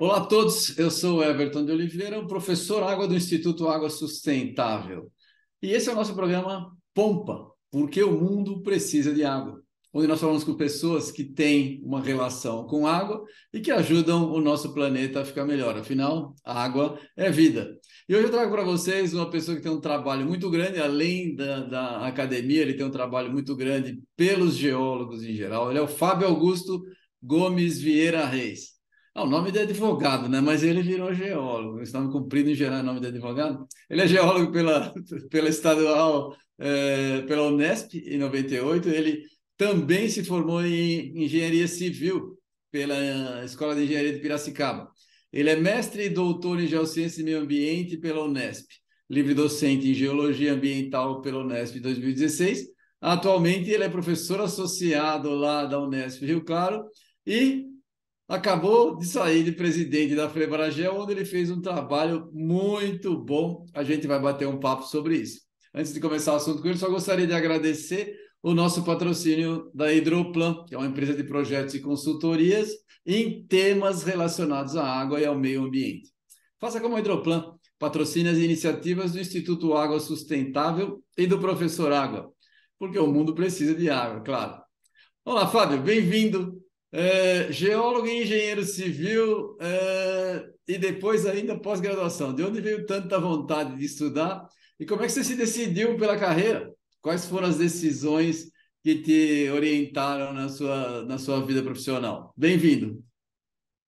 Olá a todos, eu sou Everton de Oliveira, professor Água do Instituto Água Sustentável. E esse é o nosso programa Pompa, porque o mundo precisa de água. Onde nós falamos com pessoas que têm uma relação com água e que ajudam o nosso planeta a ficar melhor. Afinal, a água é vida. E hoje eu trago para vocês uma pessoa que tem um trabalho muito grande, além da, da academia, ele tem um trabalho muito grande pelos geólogos em geral. Ele é o Fábio Augusto Gomes Vieira Reis. Ah, o nome de advogado, né? Mas ele virou geólogo. Estamos cumprindo em geral o nome de advogado. Ele é geólogo pela, pela estadual, é, pela Unesp, em 98. Ele também se formou em engenharia civil pela Escola de Engenharia de Piracicaba. Ele é mestre e doutor em Geociência e Meio Ambiente pela Unesp, livre docente em Geologia Ambiental pela Unesp em 2016. Atualmente ele é professor associado lá da Unesp Rio Claro e acabou de sair de presidente da Frebaragel, onde ele fez um trabalho muito bom. A gente vai bater um papo sobre isso. Antes de começar o assunto com ele, só gostaria de agradecer o nosso patrocínio da Hidroplan, que é uma empresa de projetos e consultorias em temas relacionados à água e ao meio ambiente. Faça como a Hidroplan, patrocine as iniciativas do Instituto Água Sustentável e do Professor Água, porque o mundo precisa de água, claro. Olá, Fábio, bem-vindo é, geólogo e engenheiro civil é, e depois ainda pós-graduação. De onde veio tanta vontade de estudar e como é que você se decidiu pela carreira? Quais foram as decisões que te orientaram na sua, na sua vida profissional? Bem-vindo.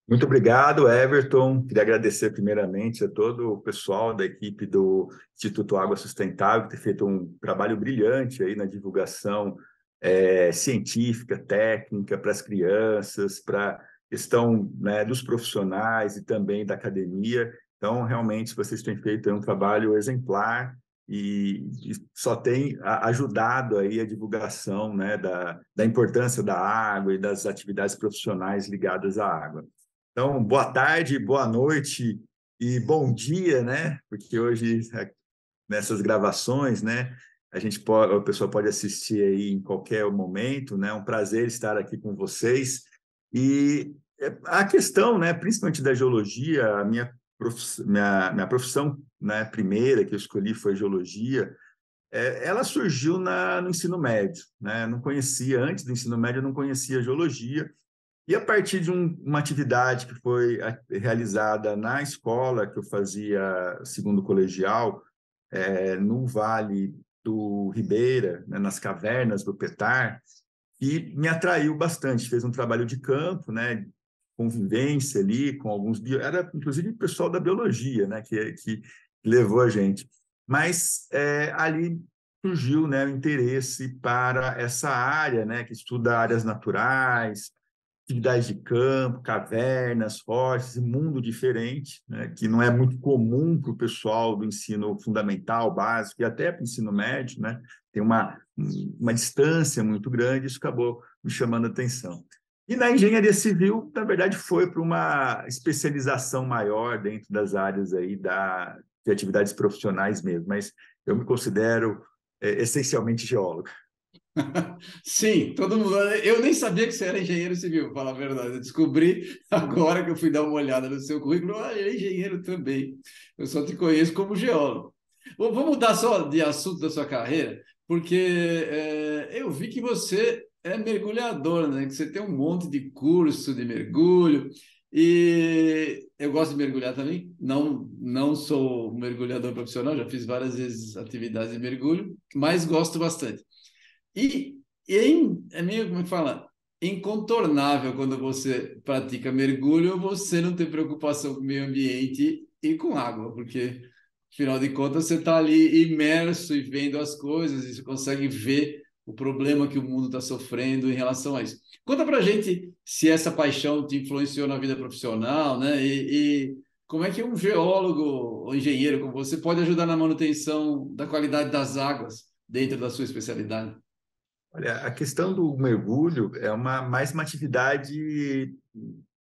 Muito obrigado, Everton. Queria agradecer primeiramente a todo o pessoal da equipe do Instituto Água Sustentável, que tem feito um trabalho brilhante aí na divulgação é, científica, técnica para as crianças, para questão né, dos profissionais e também da academia. Então, realmente, vocês têm feito um trabalho exemplar e, só tem ajudado aí a divulgação né, da, da importância da água e das atividades profissionais ligadas à água. Então, boa tarde, boa noite e bom dia, né? Porque hoje, nessas gravações, né, a gente pode, o pessoal pode assistir aí em qualquer momento, né? É um prazer estar aqui com vocês. E é, a questão, né, principalmente da geologia, a minha minha, minha profissão né, primeira que eu escolhi foi geologia, é, ela surgiu na, no ensino médio. Né? Não conhecia, antes do ensino médio, eu não conhecia geologia. E a partir de um, uma atividade que foi realizada na escola que eu fazia segundo colegial, é, no Vale do Ribeira, né, nas cavernas do Petar, e me atraiu bastante. Fez um trabalho de campo, né, convivência ali com alguns bio... era inclusive pessoal da biologia, né, que, que levou a gente. Mas é, ali surgiu, né, o interesse para essa área, né, que estuda áreas naturais, atividades de campo, cavernas, fortes, mundo diferente, né, que não é muito comum para o pessoal do ensino fundamental, básico e até para o ensino médio, né, tem uma, uma distância muito grande, isso acabou me chamando a atenção. E na engenharia civil, na verdade, foi para uma especialização maior dentro das áreas aí da, de atividades profissionais mesmo, mas eu me considero é, essencialmente geólogo. Sim, todo mundo. Eu nem sabia que você era engenheiro civil, para falar a verdade. Eu descobri agora que eu fui dar uma olhada no seu currículo. Ah, ele é engenheiro também. Eu só te conheço como geólogo. Bom, vamos mudar só de assunto da sua carreira, porque é, eu vi que você é mergulhador, né? Que você tem um monte de curso de mergulho. E eu gosto de mergulhar também. Não, não sou mergulhador profissional, já fiz várias vezes atividades de mergulho, mas gosto bastante. E, em, é meio, como é fala? Incontornável quando você pratica mergulho, você não ter preocupação com o meio ambiente e com água, porque, afinal de contas, você está ali imerso e vendo as coisas, e você consegue ver o problema que o mundo está sofrendo em relação a isso. Conta para gente se essa paixão te influenciou na vida profissional, né? E, e como é que um geólogo ou engenheiro como você pode ajudar na manutenção da qualidade das águas dentro da sua especialidade? Olha, a questão do mergulho é uma mais uma atividade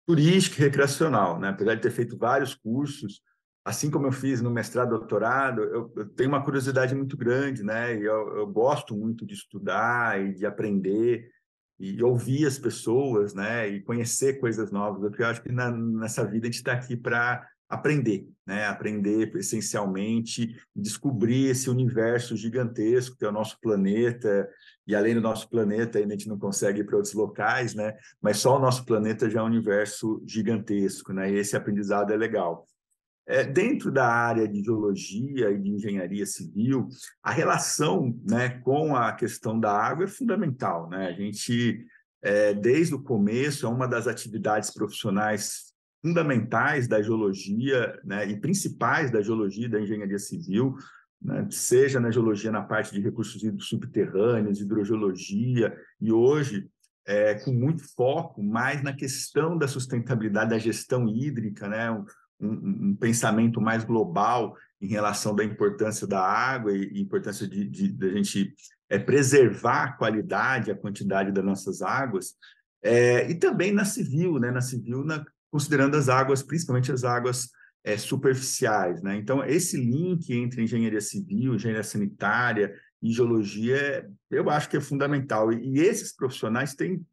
turística e recreacional, né? Apesar de ter feito vários cursos, assim como eu fiz no mestrado, doutorado, eu, eu tenho uma curiosidade muito grande, né? E eu, eu, gosto muito de estudar e de aprender e ouvir as pessoas, né? E conhecer coisas novas, porque eu acho que na, nessa vida a gente está aqui para aprender, né? Aprender essencialmente, descobrir esse universo gigantesco que é o nosso planeta. E além do nosso planeta, a gente não consegue ir para outros locais, né? Mas só o nosso planeta já é um universo gigantesco, né? E esse aprendizado é legal. É, dentro da área de geologia e de engenharia civil, a relação né, com a questão da água é fundamental. Né? A gente, é, desde o começo, é uma das atividades profissionais fundamentais da geologia né, e principais da geologia e da engenharia civil, né, seja na geologia na parte de recursos subterrâneos, hidrogeologia, e hoje é, com muito foco mais na questão da sustentabilidade da gestão hídrica, né, um, um, pensamento mais global em relação da importância da água e, importância de, de, de, a gente é, preservar a qualidade, a quantidade das nossas águas, é, e também na civil, né? na civil, na, considerando as águas, principalmente as águas é, superficiais. Né? Então, esse link entre engenharia civil, engenharia sanitária e geologia, eu acho que é fundamental. E, e esses profissionais têm,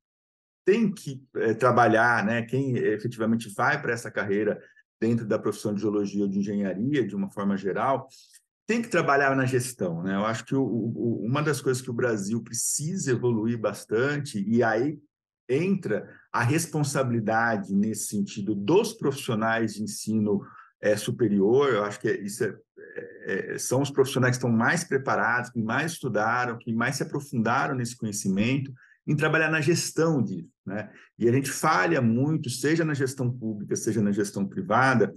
têm que é, trabalhar, né? quem efetivamente vai para essa carreira dentro da profissão de geologia ou de engenharia, de uma forma geral, tem que trabalhar na gestão. Né? Eu acho que o, o, uma das coisas que o Brasil precisa evoluir bastante, e aí entra a responsabilidade nesse sentido dos profissionais de ensino é, superior, eu acho que isso é, é, é, são os profissionais que estão mais preparados, que mais estudaram, que mais se aprofundaram nesse conhecimento, em trabalhar na gestão disso. Né? E a gente falha muito, seja na gestão pública, seja na gestão privada,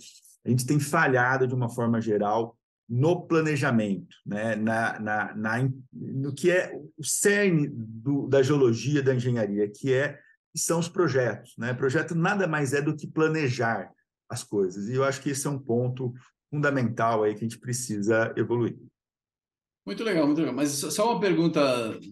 a gente tem falhado de uma forma geral no planejamento, né? na, na, na no que é o cerne do, da geologia, da engenharia, que é são os projetos. Né? Projeto nada mais é do que planejar as coisas. E eu acho que esse é um ponto fundamental aí que a gente precisa evoluir. Muito legal, muito legal. Mas só uma pergunta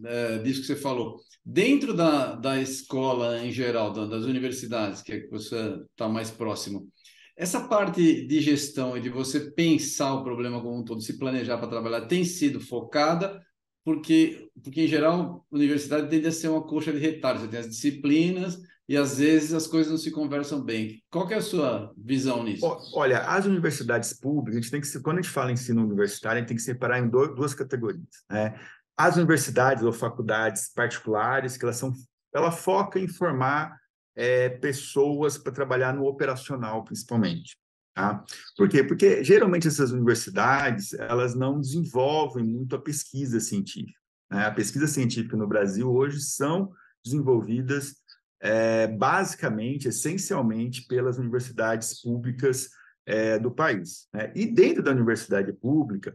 é, disso que você falou. Dentro da, da escola em geral, da, das universidades, que, é que você está mais próximo, essa parte de gestão e de você pensar o problema como um todo, se planejar para trabalhar, tem sido focada, porque, porque em geral, a universidade tende a ser uma coxa de retalhos. Você tem as disciplinas e às vezes as coisas não se conversam bem. Qual é a sua visão nisso? Olha, as universidades públicas, a gente tem que, quando a gente fala em ensino universitário, a gente tem que separar em duas categorias. Né? As universidades ou faculdades particulares, que elas são, ela foca em formar é, pessoas para trabalhar no operacional, principalmente. Tá? Por quê? Porque geralmente essas universidades elas não desenvolvem muito a pesquisa científica. Né? A pesquisa científica no Brasil hoje são desenvolvidas é, basicamente, essencialmente, pelas universidades públicas é, do país. Né? E dentro da universidade pública,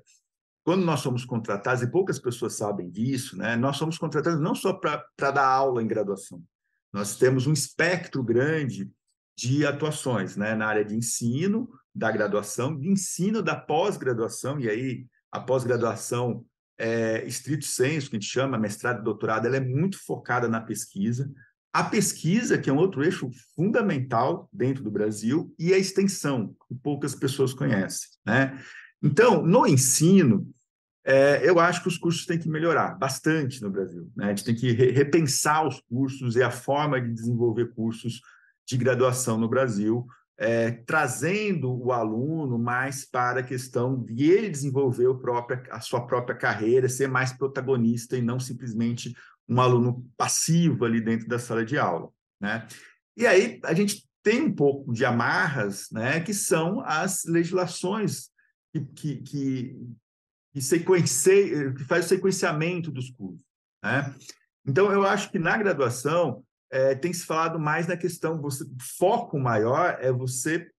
quando nós somos contratados, e poucas pessoas sabem disso, né, nós somos contratados não só para dar aula em graduação, nós temos um espectro grande de atuações né, na área de ensino, da graduação, de ensino da pós-graduação, e aí a pós-graduação é, estrito senso, que a gente chama, mestrado e doutorado, ela é muito focada na pesquisa, a pesquisa, que é um outro eixo fundamental dentro do Brasil, e a extensão, que poucas pessoas conhecem. Né? Então, no ensino, é, eu acho que os cursos têm que melhorar bastante no Brasil. Né? A gente tem que re repensar os cursos e a forma de desenvolver cursos de graduação no Brasil, é, trazendo o aluno mais para a questão de ele desenvolver próprio, a sua própria carreira, ser mais protagonista e não simplesmente um aluno passivo ali dentro da sala de aula. Né? E aí a gente tem um pouco de amarras, né, que são as legislações que, que, que, que, que faz o sequenciamento dos cursos. Né? Então, eu acho que na graduação é, tem se falado mais na questão, você, foco maior é você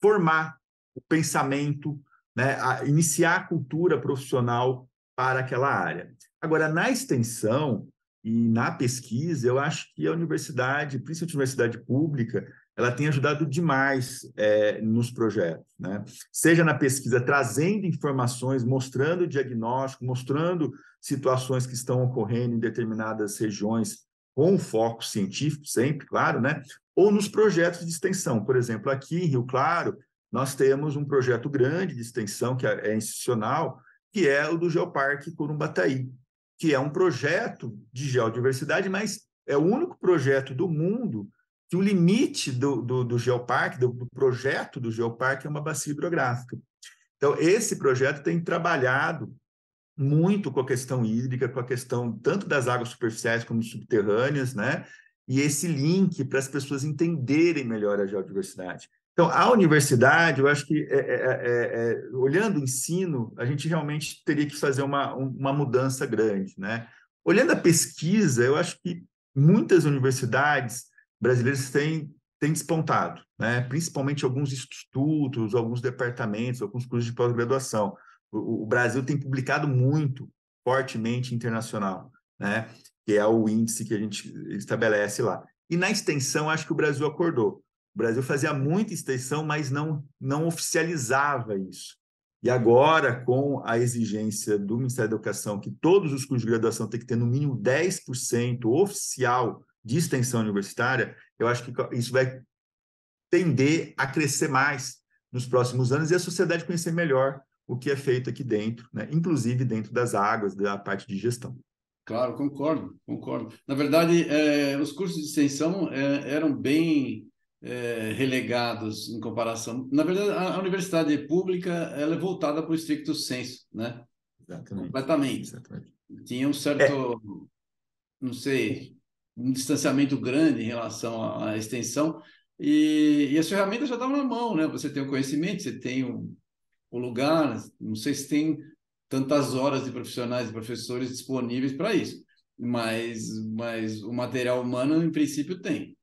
formar o pensamento, né, a, iniciar a cultura profissional para aquela área. Agora, na extensão e na pesquisa, eu acho que a universidade, principalmente a universidade pública, ela tem ajudado demais é, nos projetos, né? Seja na pesquisa, trazendo informações, mostrando diagnóstico, mostrando situações que estão ocorrendo em determinadas regiões com foco científico, sempre, claro, né? Ou nos projetos de extensão. Por exemplo, aqui em Rio Claro, nós temos um projeto grande de extensão, que é, é institucional, que é o do Geoparque Corumbataí, que é um projeto de geodiversidade, mas é o único projeto do mundo que o limite do, do, do geoparque, do, do, projeto do geoparque, é uma bacia hidrográfica. Então, esse projeto tem trabalhado muito com a questão hídrica, com a questão tanto das águas superficiais como subterrâneas, né? E esse link para as pessoas entenderem melhor a geodiversidade. Então, a universidade, eu acho que, é, é, é, é olhando o ensino, a gente realmente teria que fazer uma, uma mudança grande, né? Olhando a pesquisa, eu acho que muitas universidades brasileiras têm, têm despontado, né? principalmente alguns institutos, alguns departamentos, alguns cursos de pós-graduação. O, o, Brasil tem publicado muito fortemente internacional, né? que é o índice que a gente estabelece lá. E na extensão, acho que o Brasil acordou. O Brasil fazia muita extensão, mas não, não oficializava isso. E agora, com a exigência do Ministério da Educação que todos os cursos de graduação têm que ter no mínimo 10% oficial de extensão universitária, eu acho que isso vai tender a crescer mais nos próximos anos e a sociedade conhecer melhor o que é feito aqui dentro, né? inclusive dentro das águas, da parte de gestão. Claro, concordo, concordo. Na verdade, é, os cursos de extensão é, eram bem é, relegados em comparação. Na verdade, a, a, universidade pública ela é voltada para o estricto senso, né? Exatamente. Completamente. Exatamente. Tinha um certo, é. não sei, um distanciamento grande em relação à, à extensão e, e, as ferramentas já estavam na mão, né? Você tem o conhecimento, você tem o, o lugar, não sei se tem tantas horas de profissionais e professores disponíveis para isso, mas, mas o material humano, em princípio, tem.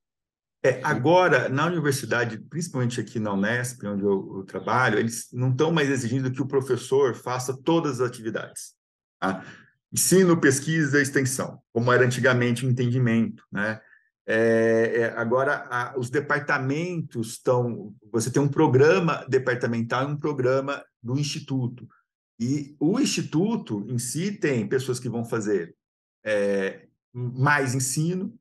É, agora, na universidade, principalmente aqui na Unesp, onde eu, eu trabalho, eles não estão mais exigindo que o professor faça todas as atividades. Tá? Ensino, pesquisa, extensão, como era antigamente o entendimento. Né? É, é, agora, a, os departamentos estão. Você tem um programa departamental e um programa do instituto. E o instituto em si tem pessoas que vão fazer é, mais ensino,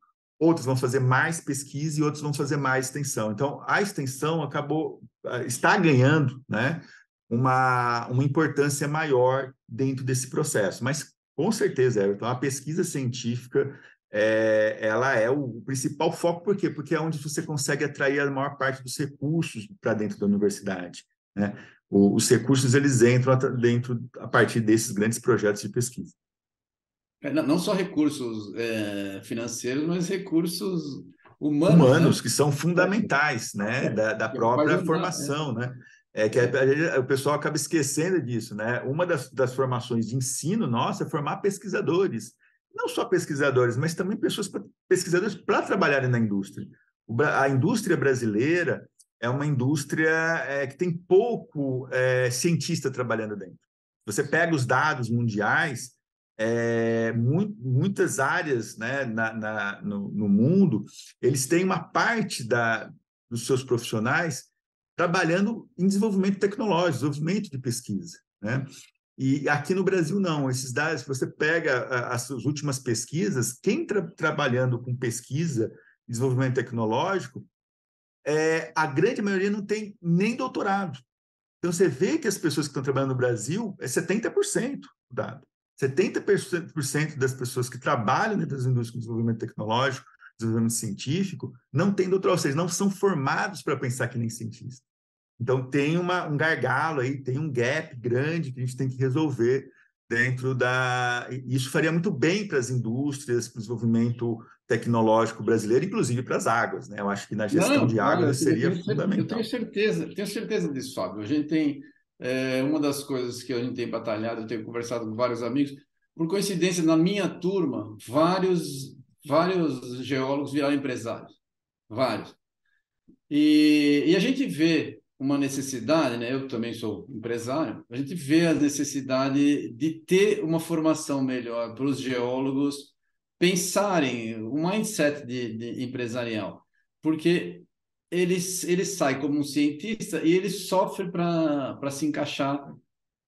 outros vão fazer mais pesquisa e outros vão fazer mais extensão. Então, a extensão acabou, ah, está ganhando né, uma, uma importância maior dentro desse processo. Mas, com certeza, Everton, a pesquisa científica é, ela é o principal foco, por quê? Porque é onde você consegue atrair a maior parte dos recursos para dentro da universidade. Né? O, os recursos, eles entram dentro a partir desses grandes projetos de pesquisa. É, não só recursos é, financeiros, mas recursos humanos. Humanos, né? que são fundamentais, né? É, da, da própria ajudar, formação, né? É que a, a, o pessoal acaba esquecendo disso, né? Uma das, das formações de ensino nossa é formar pesquisadores. Não só pesquisadores, mas também pessoas pesquisadores para trabalharem na indústria. O, a indústria brasileira é uma indústria é, que tem pouco é, cientista trabalhando dentro. Você pega os dados mundiais, é, mu muitas áreas né, na, na no, no, mundo, eles têm uma parte da, dos seus profissionais trabalhando em desenvolvimento tecnológico, desenvolvimento de pesquisa. Né? E aqui no Brasil, não. Esses dados, se você pega as, as últimas pesquisas, quem está trabalhando com pesquisa desenvolvimento tecnológico, é, a grande maioria não tem nem doutorado. Então, você vê que as pessoas que estão trabalhando no Brasil é 70% o dado. 70% das pessoas que trabalham dentro das indústrias de desenvolvimento tecnológico, desenvolvimento científico, não têm doutorado, ou seja, não são formados para pensar que nem cientista. Então, tem uma, um gargalo aí, tem um gap grande que a gente tem que resolver dentro da. Isso faria muito bem para as indústrias, para o desenvolvimento tecnológico brasileiro, inclusive para as águas. Né? Eu acho que na gestão não, de águas seria eu fundamental. Eu tenho certeza, tenho certeza disso, Fábio. A gente tem é, uma das coisas que a gente tem batalhado, eu tenho conversado com vários amigos, por coincidência, na minha turma, vários, vários geólogos viraram empresários. Vários. E, e a gente vê uma necessidade, né? eu também sou empresário, a gente vê a necessidade de ter uma formação melhor para os geólogos pensarem o mindset de, de empresarial, porque ele, ele sai como um cientista e ele sofre para se encaixar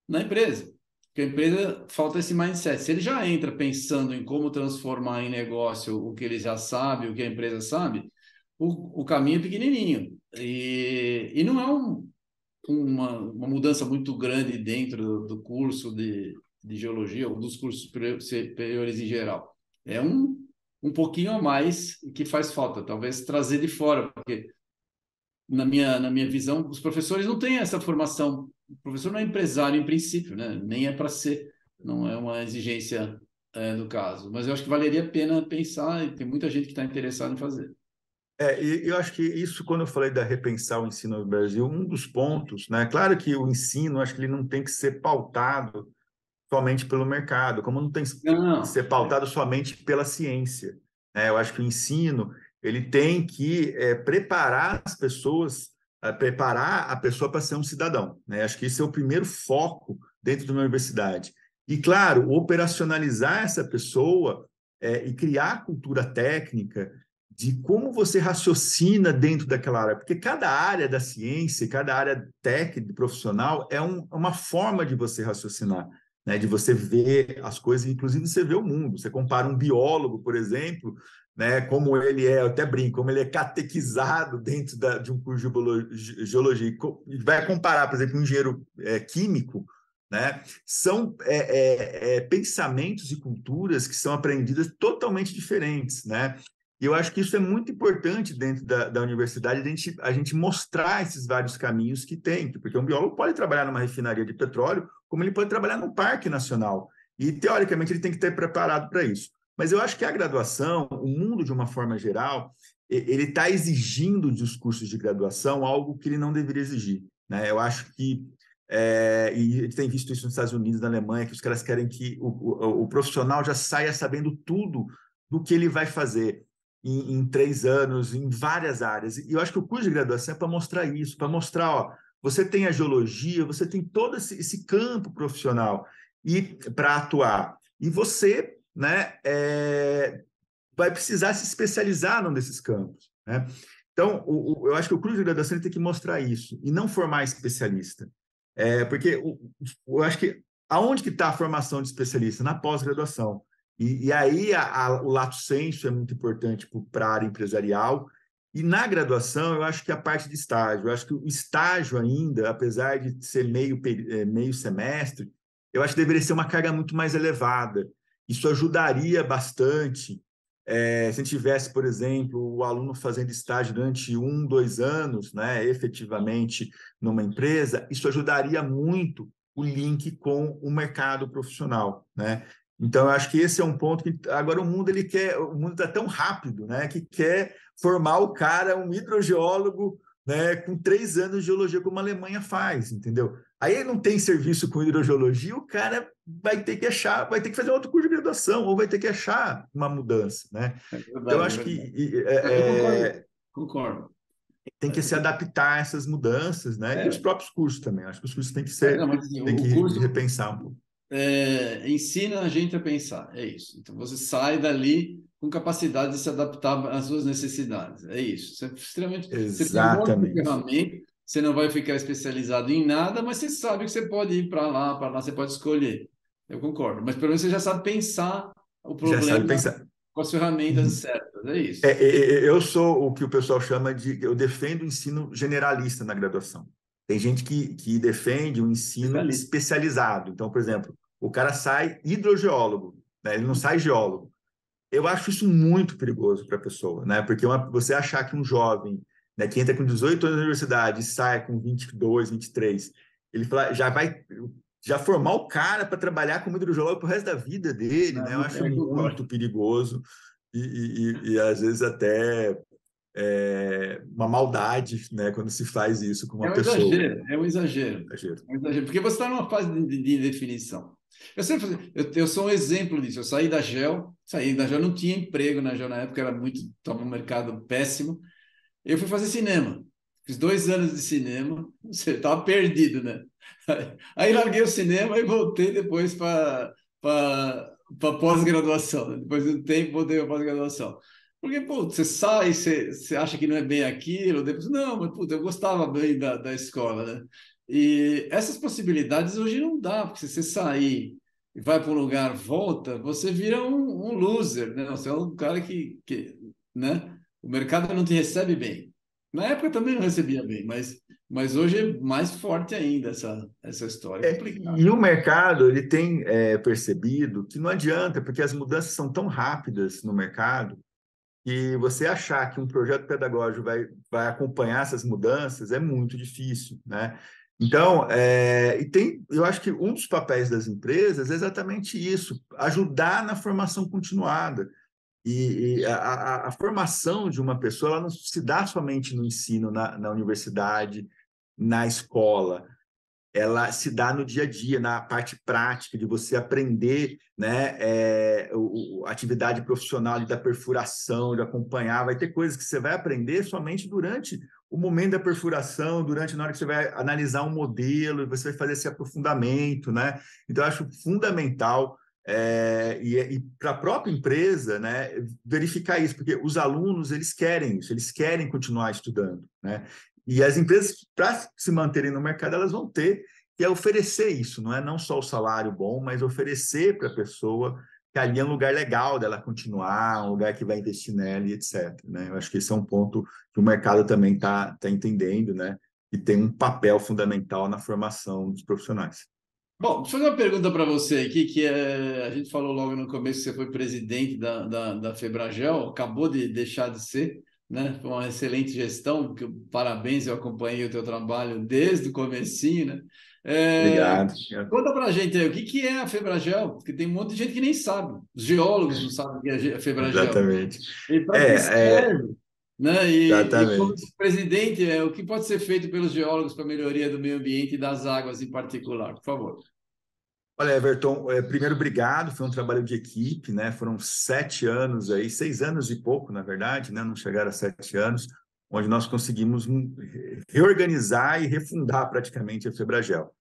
na empresa. Porque a empresa falta esse mindset. Se ele já entra pensando em como transformar em negócio o que ele já sabe, o que a empresa sabe, o, o caminho é pequenininho. E, e não é um. uma, uma mudança muito grande dentro do, do curso de, de geologia ou dos cursos superiores em geral. É um, um pouquinho a mais que faz falta, talvez trazer de fora, porque na minha, na minha visão, os professores não têm essa formação. O professor não é empresário em princípio, né? nem é para ser, não é uma exigência é, do caso. Mas eu acho que valeria a pena pensar, e tem muita gente que está interessada em fazer. É, e eu acho que isso, quando eu falei da repensar o ensino no Brasil, um dos pontos, né? Claro que o ensino, acho que ele não tem que ser pautado somente pelo mercado, como não tem que ser pautado somente pela ciência. Né? Eu acho que o ensino ele tem que é, preparar as pessoas, é, preparar a pessoa para ser um cidadão. Né? Acho que esse é o primeiro foco dentro de uma universidade. E, claro, operacionalizar essa pessoa é, e criar cultura técnica de como você raciocina dentro daquela área, porque cada área da ciência, cada área técnica, profissional, é um, uma forma de você raciocinar, né? de você ver as coisas, inclusive você vê o mundo. Você compara um biólogo, por exemplo, né? como ele é, eu até brinco, como ele é catequizado dentro da, de um curso de geologia, vai comparar, por exemplo, um engenheiro é, químico, né? São é, é, é, pensamentos e culturas que são aprendidas totalmente diferentes, né? E eu acho que isso é muito importante dentro da, da universidade, a gente, a gente mostrar esses vários caminhos que tem, porque um biólogo pode trabalhar numa refinaria de petróleo, como ele pode trabalhar num parque nacional. E, teoricamente, ele tem que estar preparado para isso. Mas eu acho que a graduação, o mundo de uma forma geral, ele está exigindo dos cursos de graduação algo que ele não deveria exigir. Né? Eu acho que, é, e a gente tem visto isso nos Estados Unidos, na Alemanha, que os caras querem que o, o, o profissional já saia sabendo tudo do que ele vai fazer em, em, três anos, em várias áreas. E eu acho que o curso de graduação é para mostrar isso, para mostrar, ó, você tem a geologia, você tem todo esse, esse campo profissional e para atuar. E você né, é, vai precisar se especializar num desses campos. Né? Então, o, o, eu acho que o curso de graduação tem que mostrar isso e não formar especialista. É, porque o, eu acho que aonde que está a formação de especialista? Na pós-graduação. E, e aí a, a, o lato senso é muito importante para a área empresarial. E na graduação, eu acho que a parte de estágio, eu acho que o estágio ainda, apesar de ser meio, é, meio semestre, eu acho que deveria ser uma carga muito mais elevada. Isso ajudaria bastante. É, se a gente tivesse, por exemplo, o aluno fazendo estágio durante um, dois anos, né, efetivamente numa empresa, isso ajudaria muito o link com o mercado profissional, né? Então, eu acho que esse é um ponto que agora o mundo ele quer, o mundo está tão rápido, né, que quer formar o cara, um hidrogeólogo, né, com três anos de geologia, como a Alemanha faz, entendeu? Aí não tem serviço com hidrogeologia, o cara vai ter que achar, vai ter que fazer outro curso de graduação, ou vai ter que achar uma mudança, né? É verdade, então, eu acho é que... É, é, concordo, concordo. Tem que se adaptar a essas mudanças, né? E os próprios cursos também. Acho que os cursos têm que ser, não, mas, assim, tem que curso... repensar um pouco é, ensina a gente a pensar, é isso. Então você sai dali com capacidade de se adaptar às suas necessidades, é isso. Você é extremamente. Exatamente. Você, ferramenta, você não vai ficar especializado em nada, mas você sabe que você pode ir para lá, para lá, você pode escolher. Eu concordo. Mas pelo menos você já sabe pensar o problema já sabe pensar. com as ferramentas uhum. certas, é isso. É, é, é, eu sou o que o pessoal chama de. Eu defendo o ensino generalista na graduação. Tem gente que, que defende um ensino especializado. Então, por exemplo, o cara sai hidrogeólogo, né? ele não sai geólogo. Eu acho isso muito perigoso para a pessoa, né? Porque uma, você achar que um jovem né, que entra com 18 anos na universidade e sai com 22, 23, ele fala, já vai já formar o cara para trabalhar como hidrogeólogo para o resto da vida dele, né? Eu acho é muito perigoso e, e, e, às vezes até é, uma maldade, né, quando se faz isso com uma é um pessoa. Exagero, é um exagero, exagero. É um exagero. Porque você está numa fase de, de definição. Eu sempre eu, eu, sou um exemplo disso. Eu saí da Gel, saí da Gel, não tinha emprego na Gel na época, era muito, estava um mercado péssimo. Eu fui fazer cinema. Fiz dois anos de cinema, você estava perdido, né? Aí larguei o cinema e voltei depois para pós-graduação. Né? Depois de um tempo, voltei para pós-graduação. Porque, pô, você sai, você, você acha que não é bem aquilo, depois, não, mas, puta, eu gostava bem da, da escola, né? E essas possibilidades hoje não dá, porque se você sair e vai para um lugar, volta, você vira um, um, loser, né? Você é um cara que, que, né? O mercado não te recebe bem. Na época também não recebia bem, mas Mas hoje é mais forte ainda essa, essa história. É, e o mercado ele tem é, percebido que não adianta, porque as mudanças são tão rápidas no mercado que você achar que um projeto pedagógico vai, vai acompanhar essas mudanças é muito difícil, né? Então, é, e tem, eu acho que um dos papéis das empresas é exatamente isso, ajudar na formação continuada. E, e a, a, formação de uma pessoa ela não se dá somente no ensino, na, na universidade, na escola ela se dá no dia a dia, na parte prática de você aprender, né, é, o, a atividade profissional da perfuração, de acompanhar, vai ter coisas que você vai aprender somente durante o momento da perfuração, durante na hora que você vai analisar um modelo, você vai fazer esse aprofundamento, né? Então, eu acho fundamental é, e, e para a própria empresa, né, verificar isso, porque os alunos eles querem isso, eles querem continuar estudando, né? E as empresas, para se manterem no mercado, elas vão ter que oferecer isso, não é não só o salário bom, mas oferecer para a pessoa que ali é um lugar legal dela continuar, um lugar que vai investir nela e etc. Né? Eu acho que esse é um ponto que o mercado também está tá entendendo, né? E tem um papel fundamental na formação dos profissionais. Bom, deixa eu fazer uma pergunta para você aqui, que é, a gente falou logo no começo que você foi presidente da, da, da Febragel, acabou de deixar de ser, né? Foi uma excelente gestão, que, parabéns, eu acompanhei o teu trabalho desde o comecinho, né? É, Obrigado. Conta para a gente aí, o que, que é a Febragel? Porque tem um monte de gente que nem sabe. Os geólogos não sabem o que é a Febragel. Exatamente. E para é, é... Né? E, Exatamente. E como presidente, é, o que pode ser feito pelos geólogos para melhoria do meio ambiente e das águas em particular? Por favor. Olha, Everton, é, primeiro, obrigado. Foi um trabalho de equipe, né? Foram sete anos aí, seis anos e pouco, na verdade, né? Não chegaram a sete anos, onde nós conseguimos reorganizar e refundar praticamente a Febragel.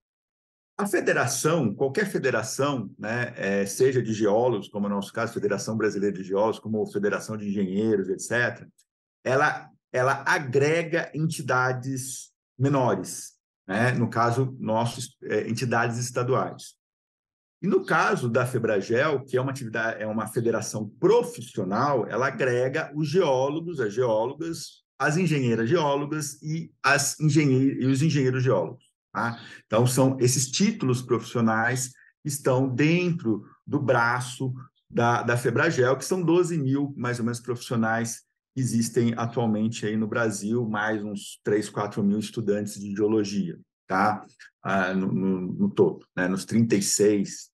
A federação, qualquer federação, né, é, seja de geólogos, como é o nosso caso, Federação Brasileira de Geólogos, como Federação de Engenheiros, etc., ela, ela agrega entidades menores, né? no caso, nossos é, entidades estaduais. E no caso da Febragel, que é uma atividade, é uma federação profissional, ela agrega os geólogos, as geólogas, as engenheiras geólogas e, as engenhe e os engenheiros geólogos. Tá? Então, são esses títulos profissionais estão dentro do braço da, da Febragel, que são 12 mil, mais ou menos, profissionais que existem atualmente aí no Brasil, mais uns 3, 4 mil estudantes de geologia, tá? Ah, no, no, no todo, né? nos 36,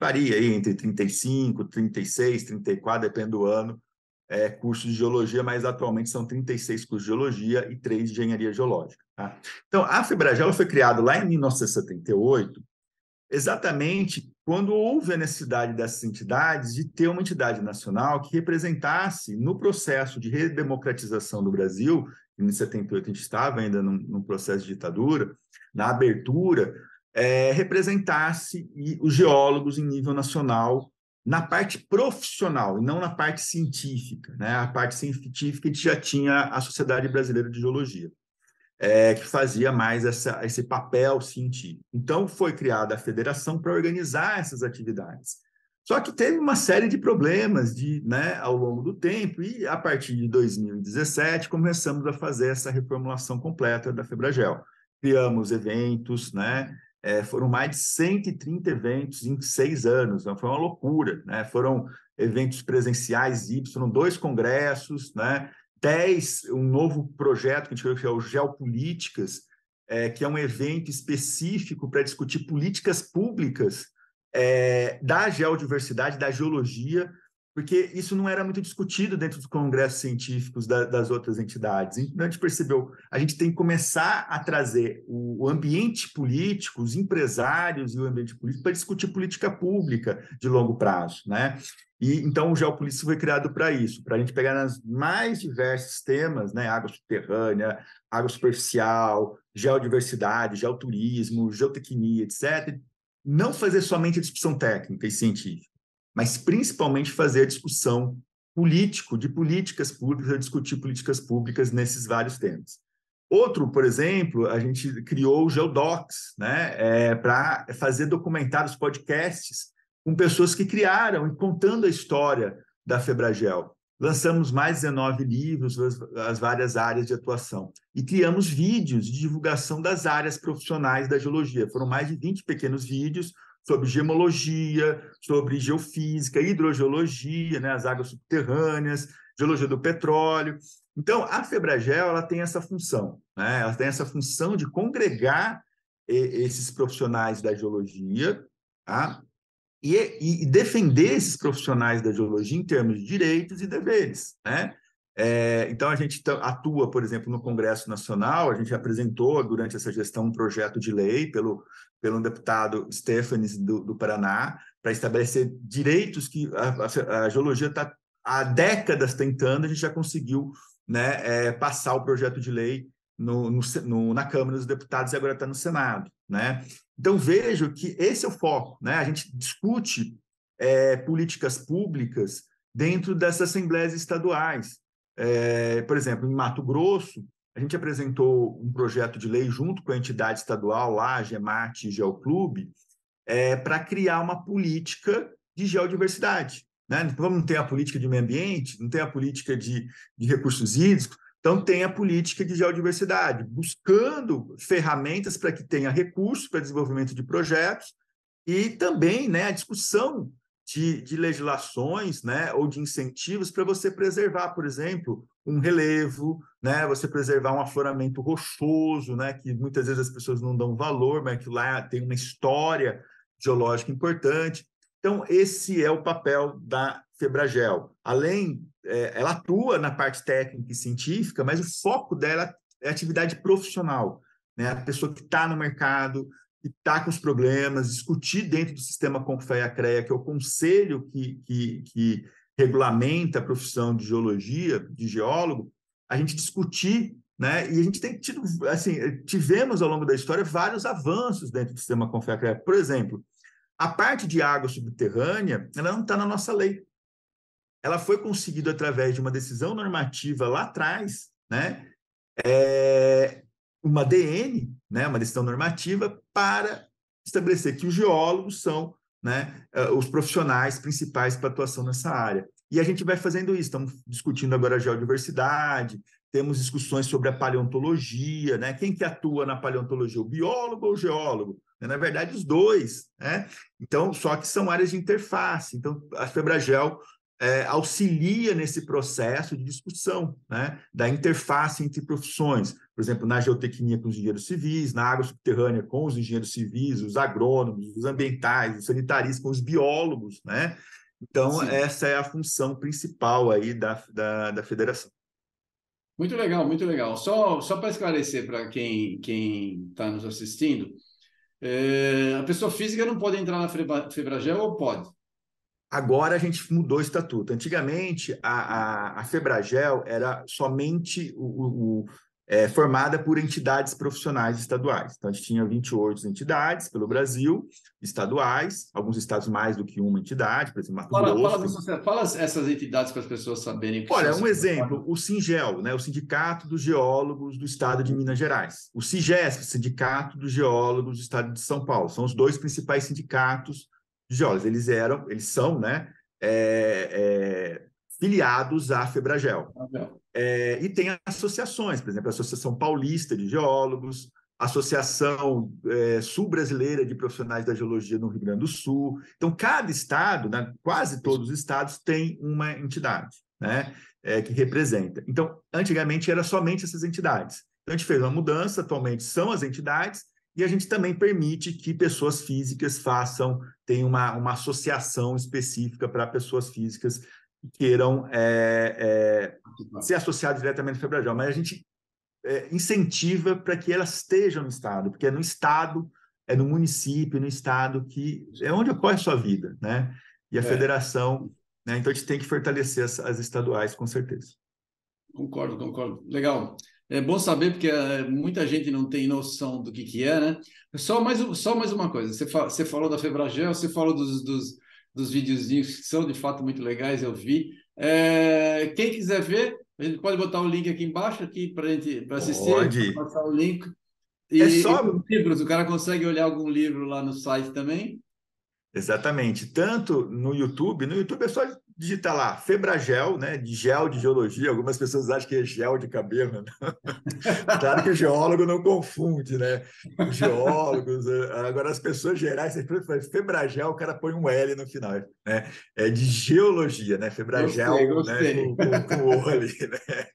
varia aí entre 35, 36, 34, depende do ano, é, cursos de geologia, mas atualmente são 36 cursos de geologia e 3 de engenharia geológica. Tá? Então, a Fibragel foi criada lá em 1978, exatamente quando houve a necessidade dessas entidades de ter uma entidade nacional que representasse no processo de redemocratização do Brasil, em 78 a gente estava ainda num, num processo de ditadura, na abertura é, representasse os geólogos em nível nacional na parte profissional e não na parte científica. Né? A parte científica a gente já tinha a Sociedade Brasileira de Geologia, é, que fazia mais essa, esse papel científico. Então, foi criada a federação para organizar essas atividades. Só que teve uma série de problemas de, né, ao longo do tempo, e a partir de 2017 começamos a fazer essa reformulação completa da Febragel. Criamos eventos, né, é, foram mais de 130 eventos em seis anos, né? foi uma loucura. Né? Foram eventos presenciais Y, dois congressos, né? Dez, um novo projeto que a gente chama que é o Geopolíticas, é, que é um evento específico para discutir políticas públicas é, da geodiversidade, da geologia, porque isso não era muito discutido dentro dos congressos científicos da, das outras entidades. Então, a gente percebeu, a gente tem que começar a trazer o, o ambiente político, os empresários e o ambiente político para discutir política pública de longo prazo, né? E então o Geopolítico foi criado para isso, para a gente pegar nas mais diversos temas, né? Água subterrânea, água superficial, geodiversidade, geoturismo, geotecnia, etc. Não fazer somente a discussão técnica e científica mas principalmente fazer a discussão político, de políticas públicas, discutir políticas públicas nesses vários temas. Outro, por exemplo, a gente criou o Geodocs, né, é, para fazer documentários, podcasts, com pessoas que criaram e contando a história da Febragel. lançamos mais 19 livros, as, as, várias áreas de atuação, e criamos vídeos de divulgação das áreas profissionais da geologia. Foram mais de 20 pequenos vídeos sobre gemologia, sobre geofísica, hidrogeologia, né, as águas subterrâneas, geologia do petróleo. Então, a Febragel ela tem essa função, né? ela tem essa função de congregar esses profissionais da geologia tá? E, e, defender esses profissionais da geologia em termos de direitos e deveres. Né? É, então, a gente atua, por exemplo, no Congresso Nacional, a gente apresentou durante essa gestão um projeto de lei pelo, pelo deputado Stefanes do, do Paraná, para estabelecer direitos que a, a, a geologia está há décadas tentando, a gente já conseguiu né, é, passar o projeto de lei no, no, no, na Câmara dos Deputados e agora está no Senado. Né? Então, vejo que esse é o foco. Né? A gente discute é, políticas públicas dentro dessas assembleias estaduais. É, por exemplo, em Mato Grosso, a gente apresentou um projeto de lei junto com a entidade estadual lá, a GEMAT e Geoclube, é, para criar uma política de geodiversidade. Né? Tem a política de meio ambiente, não tem a política de, de recursos hídricos, então tem a política de geodiversidade, buscando ferramentas para que tenha recursos para desenvolvimento de projetos e também né, a discussão de, de legislações né, ou de incentivos para você preservar, por exemplo, um relevo, né, você preservar um afloramento rochoso, né, que muitas vezes as pessoas não dão valor, mas que lá tem uma história geológica importante. Então, esse é o papel da Febragel. Além, é, ela atua na parte técnica e científica, mas o foco dela é atividade profissional. Né? A pessoa que está no mercado, que está com os problemas, discutir dentro do sistema Confea-CREA, que é o conselho que, que, que regulamenta a profissão de geologia, de geólogo, a gente discutir né? E a gente tem tido, assim, tivemos ao longo da história vários avanços dentro do sistema Confea-CREA. Por exemplo, a parte de água subterrânea, ela não está na nossa lei. Ela foi conseguida através de uma decisão normativa lá atrás, né? É uma DN, né? Uma decisão normativa para estabelecer que os geólogos são, né? Eh, os profissionais principais para atuação nessa área. E a gente vai fazendo isso. Estamos discutindo agora a geodiversidade, temos discussões sobre a paleontologia, né? Quem que atua na paleontologia, o biólogo ou o geólogo? É, na verdade, os dois, né? Então, só que são áreas de interface. Então, a Febragel é, auxilia nesse processo de discussão, né? Da interface entre profissões. Por exemplo, na geotecnia com os engenheiros civis, na água subterrânea com os engenheiros civis, os agrônomos, os ambientais, os sanitaristas com os biólogos, né? Então, Sim. essa é a função principal aí da, da, da federação. Muito legal, muito legal. Só, só para esclarecer para quem está nos assistindo, é, a pessoa física não pode entrar na Febragel ou pode? Agora a gente mudou o estatuto. Antigamente, a, a, a Febragel era somente o, o, é, formada por entidades profissionais estaduais. Então, a gente tinha 28 entidades pelo Brasil, estaduais, alguns estados mais do que uma entidade, por exemplo, Mato fala, Grosso. Fala, fala essas entidades para as pessoas saberem. Olha, um exemplo, o SINGEL, né, o Sindicato dos Geólogos do Estado de Minas Gerais. O CIGESP, Sindicato dos Geólogos do Estado de São Paulo. São os dois principais sindicatos de geólogos. Eles eram, eles são, né, é, é, filiados à Febragel. É, e tem associações, por exemplo, a Associação Paulista de Geólogos, Associação é, Sul-Brasileira de Profissionais da Geologia no Rio Grande do Sul. Então, cada estado, né, quase todos os estados, tem uma entidade né, é, que representa. Então, antigamente era somente essas entidades. Então, a gente fez uma mudança, atualmente são as entidades, e a gente também permite que pessoas físicas façam, tenham uma, uma associação específica para pessoas físicas queiram é, é, ser associados diretamente ao Febrajal, mas a gente é, incentiva para que elas estejam no Estado, porque é no Estado, é no município, no Estado que é onde ocorre a sua vida, né? E a é. federação, né? Então a gente tem que fortalecer as, as estaduais, com certeza. Concordo, concordo. Legal. É bom saber porque é, muita gente não tem noção do que, que é, né? Só mais, só mais uma coisa. Você, fa você falou da Febragel, você falou dos, dos dos videozinhos que são de fato muito legais, eu vi. É, quem quiser ver, a gente pode botar o link aqui embaixo aqui para gente para assistir, pode. passar o link. E, é só... E livros, o cara consegue olhar algum livro lá no site também? Exatamente. Tanto no YouTube, no YouTube é só digitar lá, Febragel, né? De gel de geologia. Algumas pessoas acham que é gel de cabelo. Né? claro que o geólogo não confunde, né? Os geólogos. Eh, agora, as pessoas gerais, sempre Febragel, o cara põe um L no final, né? É de geologia, né? Febragel, gostei, gostei. né? Com, com, com o ali, né?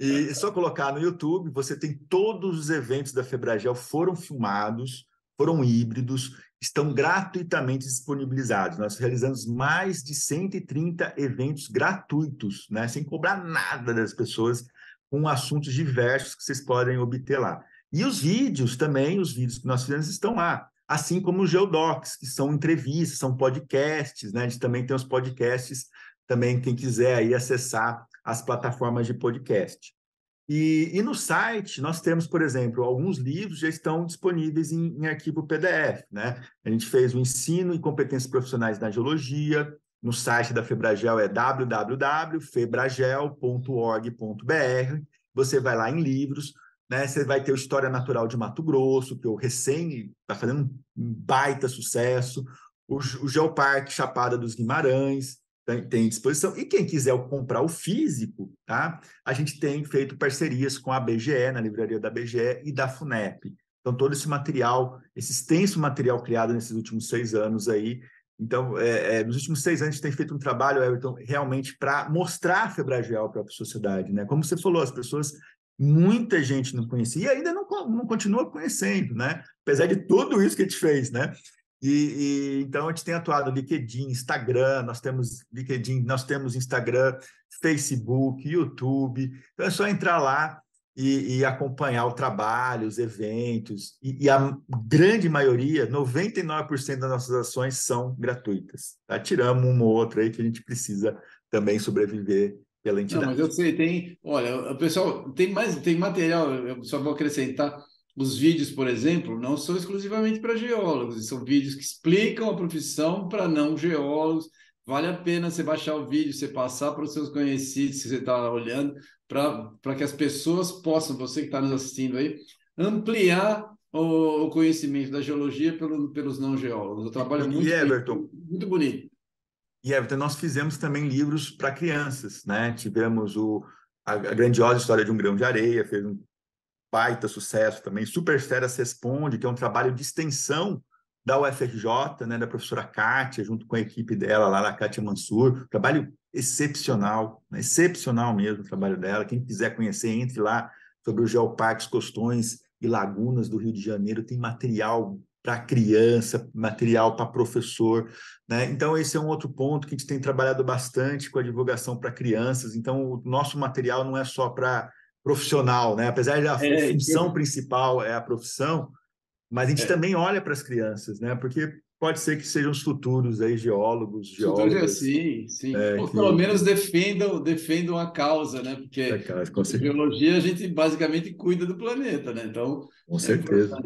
E só colocar no YouTube, você tem todos os eventos da Febragel foram filmados, foram híbridos, estão gratuitamente disponibilizados. Nós realizamos mais de 130 eventos gratuitos, né, sem cobrar nada das pessoas, com assuntos diversos que vocês podem obter lá. E os vídeos também, os vídeos que nós fizemos estão lá, assim como os Geodocs, que são entrevistas, são podcasts, né? A gente também tem os podcasts, também quem quiser aí acessar as plataformas de podcast. E, e, no site nós temos, por exemplo, alguns livros já estão disponíveis em, em, arquivo PDF, né? A gente fez o ensino e competências profissionais na geologia. No site da Febragel é www.febragel.org.br. Você vai lá em livros, né? Você vai ter o História Natural de Mato Grosso, que eu recém está fazendo um baita sucesso. O, o Geoparque Chapada dos Guimarães, tem disposição. E quem quiser comprar o físico, tá? A gente tem feito parcerias com a BGE, na livraria da BGE e da FUNEP. Então, todo esse material, esse extenso material criado nesses últimos seis anos aí. Então, é, é, nos últimos seis anos, a gente tem feito um trabalho, Everton, realmente para mostrar a Febrageal para a sociedade, né? Como você falou, as pessoas, muita gente não conhecia e ainda não, não continua conhecendo, né? Apesar de tudo isso que a gente fez, né? E, e, então a gente tem atuado no LinkedIn, Instagram, nós temos LinkedIn, nós temos Instagram, Facebook, YouTube. Então é só entrar lá e, e acompanhar o trabalho, os eventos. E, e, a grande maioria, 99% das nossas ações são gratuitas. Tá? Tiramos uma ou outra aí que a gente precisa também sobreviver pela entidade. Não, mas eu sei, tem. Olha, o pessoal tem mais, tem material, eu só vou acrescentar os vídeos, por exemplo, não são exclusivamente para geólogos, são vídeos que explicam a profissão para não geólogos. Vale a pena você baixar o vídeo, você passar para os seus conhecidos, se você está olhando, para que as pessoas possam, você que está nos assistindo aí, ampliar o, o conhecimento da geologia pelo, pelos não geólogos. O trabalho é muito, Everton, muito bonito. E Everton, nós fizemos também livros para crianças, né? Tivemos o, a, a grandiosa história de um grão de areia, fez um baita sucesso também. Super Feras Responde, que é um trabalho de extensão da UFRJ, né, da professora Kátia, junto com a equipe dela lá, da Kátia Mansur. Trabalho excepcional, né, excepcional mesmo o trabalho dela. Quem quiser conhecer, entre lá sobre os geoparques, costões e lagunas do Rio de Janeiro. Tem material para criança, material para professor, né? Então esse é um outro ponto que a gente tem trabalhado bastante com a divulgação para crianças. Então o nosso material não é só para profissional, né? Apesar da é, função principal é a profissão, mas a gente é. também olha para as crianças, né? Porque pode ser que sejam os futuros aí geólogos, geólogos. Sim, sim. É, Ou que... pelo menos defendam, defendam a causa, né? Porque é, cara, biologia a gente basicamente cuida do planeta, né? Então, com é certeza.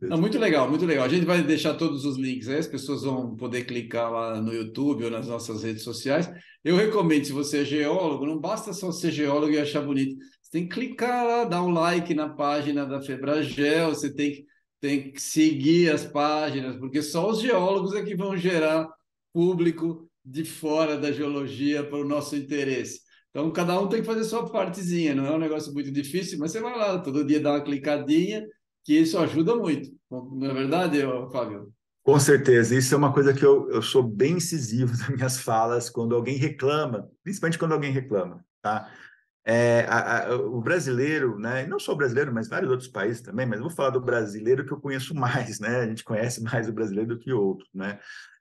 Não, muito legal, muito legal. A gente vai deixar todos os links aí, as pessoas vão poder clicar lá no YouTube ou nas nossas redes sociais. Eu recomendo, se você é geólogo, não basta só ser geólogo e achar bonito tem que clicar lá, dar um like na página da Febragel, você tem que, tem que seguir as páginas, porque só os geólogos é que vão gerar público de fora da geologia para o nosso interesse. Então, cada um tem que fazer sua partezinha, não é um negócio muito difícil, mas você vai lá, todo dia dá uma clicadinha, que isso ajuda muito. Não é verdade, Fábio? Com certeza, isso é uma coisa que eu, eu sou bem incisivo nas minhas falas quando alguém reclama, principalmente quando alguém reclama, tá? É, a, a, o brasileiro, né, não só o brasileiro, mas vários outros países também, mas vou falar do brasileiro que eu conheço mais, né? A gente conhece mais o brasileiro do que outros, né?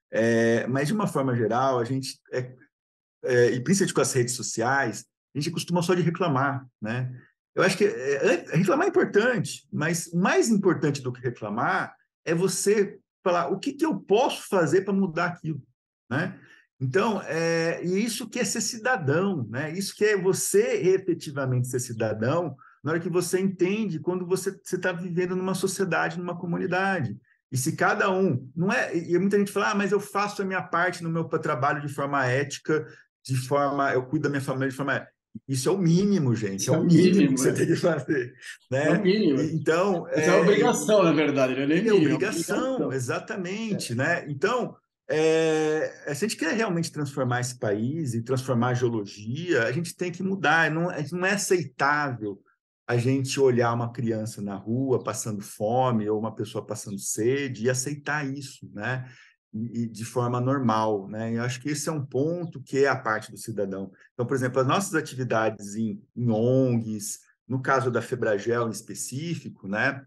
É, mas de uma forma geral, a gente, é, é, e principalmente com as redes sociais, a gente costuma só de reclamar, né? Eu acho que é, reclamar é importante, mas mais importante do que reclamar é você falar o que, que eu posso fazer para mudar aquilo, né? Então, é, e isso que é ser cidadão, né? Isso que é você efetivamente ser cidadão, na hora que você entende quando você está vivendo numa sociedade, numa comunidade. E se cada um, não é, e muita gente fala, ah, mas eu faço a minha parte no meu trabalho de forma ética, de forma, eu cuido da minha família de forma isso é o mínimo, gente. É, é o mínimo, mínimo que você é. tem que fazer. Né? É o mínimo. Então, é, é obrigação, na verdade, não é nem mínimo. É obrigação, é obrigação. exatamente. É. Né? Então, é, se a gente quer realmente transformar esse país e transformar a geologia, a gente tem que mudar. Não, não é aceitável a gente olhar uma criança na rua passando fome ou uma pessoa passando sede e aceitar isso, né? E de forma normal, né? Eu acho que esse é um ponto que é a parte do cidadão. Então, por exemplo, as nossas atividades em, em ONGs, no caso da Febragel em específico, né?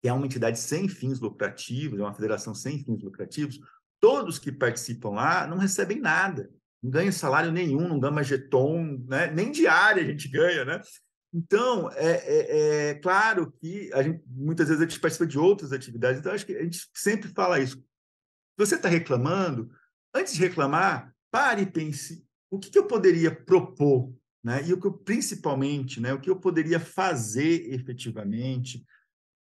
Que é uma entidade sem fins lucrativos, é uma federação sem fins lucrativos, todos que participam lá não recebem nada, não ganham salário nenhum, não ganha jeton, né? nem diária a gente ganha, né? Então, é, é, é, claro que a gente, muitas vezes a gente participa de outras atividades, então acho que a gente sempre fala isso. Você está reclamando, antes de reclamar, pare e pense o que, que eu poderia propor, né? e o que eu, principalmente, né? o que eu poderia fazer efetivamente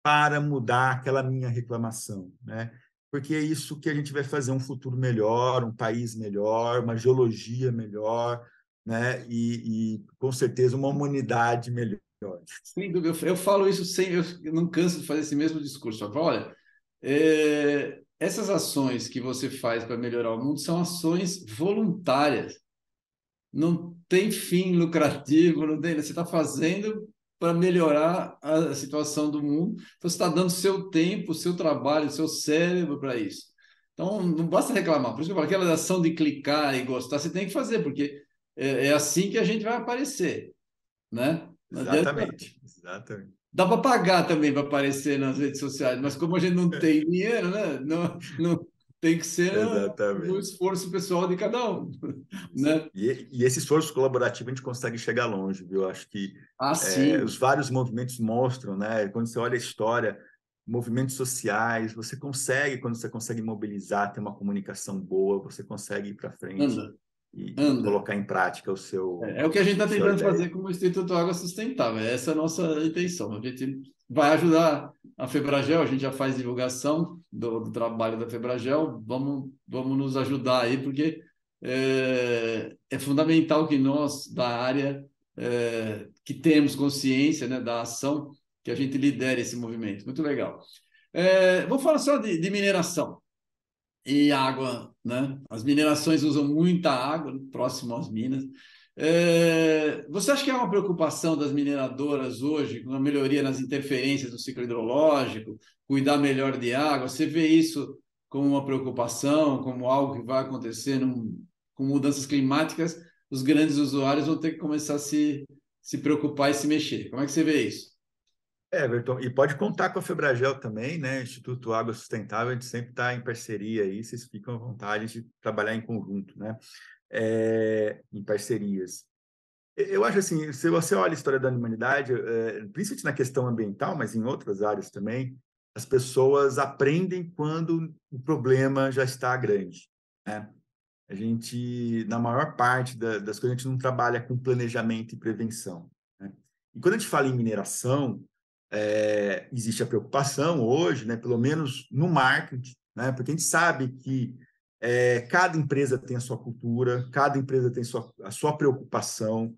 para mudar aquela minha reclamação. Né? Porque é isso que a gente vai fazer um futuro melhor, um país melhor, uma geologia melhor, né? E, e com certeza uma humanidade melhor. Sem dúvida, eu, eu falo isso sem, eu não canso de fazer esse mesmo discurso. Falo, olha, é, essas ações que você faz para melhorar o mundo são ações voluntárias. Não tem fim lucrativo, não tem, você está fazendo para melhorar a situação do mundo. Então, você está dando seu tempo, seu trabalho, seu cérebro para isso. Então, não basta reclamar. Por isso que eu falo, aquela ação de clicar e gostar, você tem que fazer, porque é, é assim que a gente vai aparecer. Né? Exatamente. Exatamente. Dá para pagar também para aparecer nas redes sociais, mas como a gente não tem dinheiro, né? não, não, tem que ser o esforço pessoal de cada um. Né? E, e, esse esforço colaborativo a gente consegue chegar longe, viu? Acho que ah, é, os vários movimentos mostram, né? Quando você olha a história, movimentos sociais, você consegue, quando você consegue mobilizar, ter uma comunicação boa, você consegue ir para frente. Anda e Anda. colocar em prática o seu. É, é o que a gente está tentando fazer com o Instituto Água Sustentável. Essa é a nossa intenção. A gente vai ajudar a Febragel, a gente já faz divulgação do, do trabalho da Febragel. Vamos, vamos nos ajudar aí, porque é, é fundamental que nós, da área, é, que temos consciência né, da ação, que a gente lidere esse movimento. Muito legal. É, vou falar só de, de mineração e água, né? As minerações usam muita água próximo às minas. É, você acha que é uma preocupação das mineradoras hoje, com a melhoria nas interferências do ciclo hidrológico, cuidar melhor de água? Você vê isso como uma preocupação, como algo que vai acontecer num, com mudanças climáticas? Os grandes usuários vão ter que começar a se, se preocupar e se mexer. Como é que você vê isso? É, Everton, e pode contar com a Febragel também, né? Instituto Água Sustentável, a gente sempre está em parceria aí, vocês ficam à vontade de trabalhar em conjunto, né? É, em parcerias. Eu acho assim, se você olha a história da humanidade, é, principalmente na questão ambiental, mas em outras áreas também, as pessoas aprendem quando o problema já está grande, né? A gente, na maior parte da, das coisas, a gente não trabalha com planejamento e prevenção. Né? E quando a gente fala em mineração, é, existe a preocupação hoje, né, pelo menos no marketing, né, porque a gente sabe que é, cada empresa tem a sua cultura, cada empresa tem sua, a sua preocupação.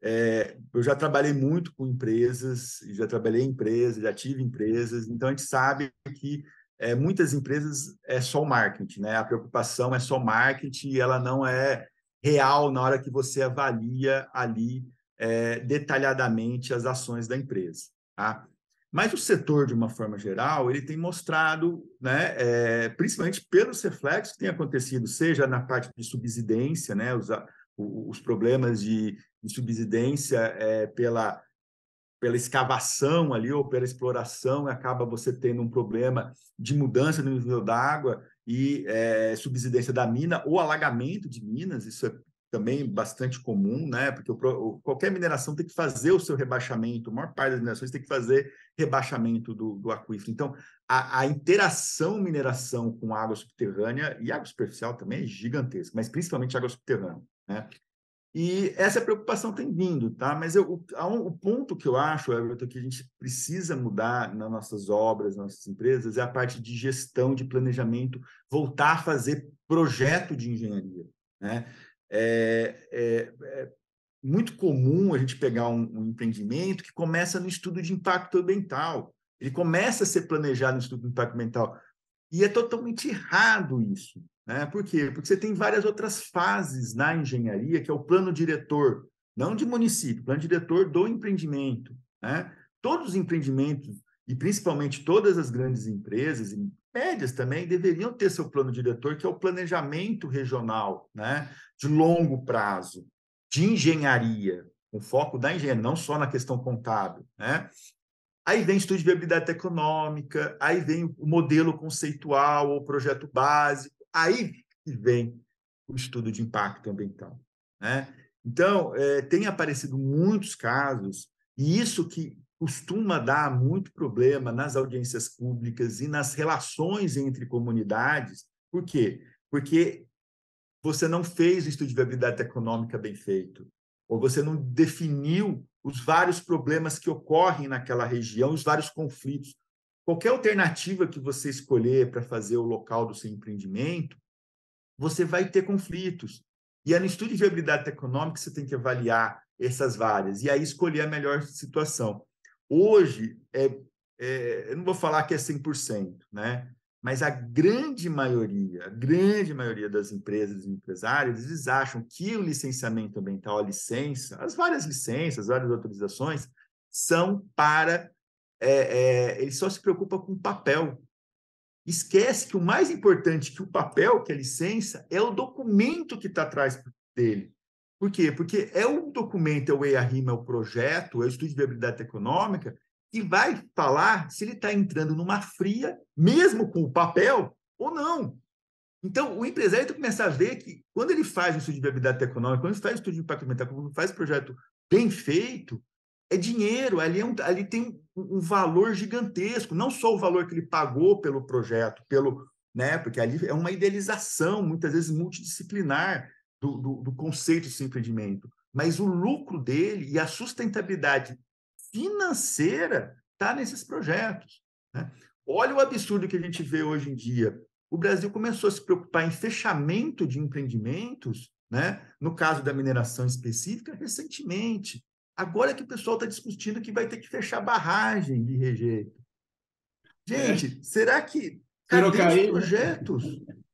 É, eu já trabalhei muito com empresas, já trabalhei em empresas, já tive empresas, então a gente sabe que é, muitas empresas é só o marketing, né? A preocupação é só marketing e ela não é real na hora que você avalia ali é, detalhadamente as ações da empresa. Tá? Mas o setor, de uma forma geral, ele tem mostrado, né, é, principalmente pelos reflexos que têm acontecido, seja na parte de subsidência, né, os, os problemas de, de subsidência é, pela, pela escavação ali ou pela exploração, acaba você tendo um problema de mudança no nível da água e é, subsidência da mina ou alagamento de minas, isso é também bastante comum, né? Porque o, qualquer mineração tem que fazer o seu rebaixamento, a maior parte das minerações tem que fazer rebaixamento do, do aquífero. Então, a, a, interação mineração com água subterrânea e água superficial também é gigantesca, mas principalmente água subterrânea, né? E essa preocupação tem vindo, tá? Mas eu, o, o ponto que eu acho, Everton, que a gente precisa mudar nas nossas obras, nas nossas empresas, é a parte de gestão, de planejamento, voltar a fazer projeto de engenharia, né? É, é, é, muito comum a gente pegar um, um, empreendimento que começa no estudo de impacto ambiental. Ele começa a ser planejado no estudo de impacto ambiental. E é totalmente errado isso. Né? Por quê? Porque você tem várias outras fases na engenharia, que é o plano diretor, não de município, plano diretor do empreendimento. Né? Todos os empreendimentos, e principalmente todas as grandes empresas, e médias também, deveriam ter seu plano diretor, que é o planejamento regional, né? de longo prazo, de engenharia, com foco da engenharia, não só na questão contábil. Né? Aí vem estudo de viabilidade econômica, aí vem o modelo conceitual, o projeto básico, aí vem o estudo de impacto ambiental. Né? Então, é, tem aparecido muitos casos, e isso que costuma dar muito problema nas audiências públicas e nas relações entre comunidades. Por quê? Porque você não fez o estudo de viabilidade econômica bem feito, ou você não definiu os vários problemas que ocorrem naquela região, os vários conflitos. Qualquer alternativa que você escolher para fazer o local do seu empreendimento, você vai ter conflitos. E é no estudo de viabilidade econômica que você tem que avaliar essas várias e aí escolher a melhor situação. Hoje, é, é, eu não vou falar que é 100%, né? mas a grande maioria, a grande maioria das empresas e empresários, eles acham que o licenciamento ambiental, a licença, as várias licenças, as várias autorizações, são para. É, é, ele só se preocupa com o papel. Esquece que o mais importante que o papel, que a licença, é o documento que está atrás dele. Por quê? Porque é o documento, é o EIA-RIMA, é o projeto, é o estudo de viabilidade econômica, que vai falar se ele está entrando numa fria, mesmo com o papel, ou não. Então, o empresário tem que começar a ver que, quando ele faz um estudo de viabilidade econômica, quando ele faz um estudo de impacto ambiental, quando faz um projeto bem feito, é dinheiro, ali, é um, ali tem um valor gigantesco, não só o valor que ele pagou pelo projeto, pelo, né, porque ali é uma idealização, muitas vezes multidisciplinar, do, do, do conceito de empreendimento, mas o lucro dele e a sustentabilidade financeira está nesses projetos. Né? Olha o absurdo que a gente vê hoje em dia. O Brasil começou a se preocupar em fechamento de empreendimentos, né? no caso da mineração específica, recentemente. Agora que o pessoal está discutindo que vai ter que fechar barragem de rejeito. Gente, é. será que cadê os projetos?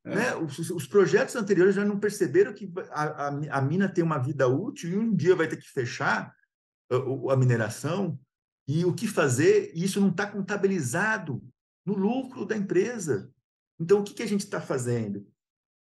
É. Né? Os, os, projetos anteriores já não perceberam que a, a, a mina tem uma vida útil e um dia vai ter que fechar a mineração e o que fazer, e isso não está contabilizado no lucro da empresa. Então, o que, que a gente está fazendo?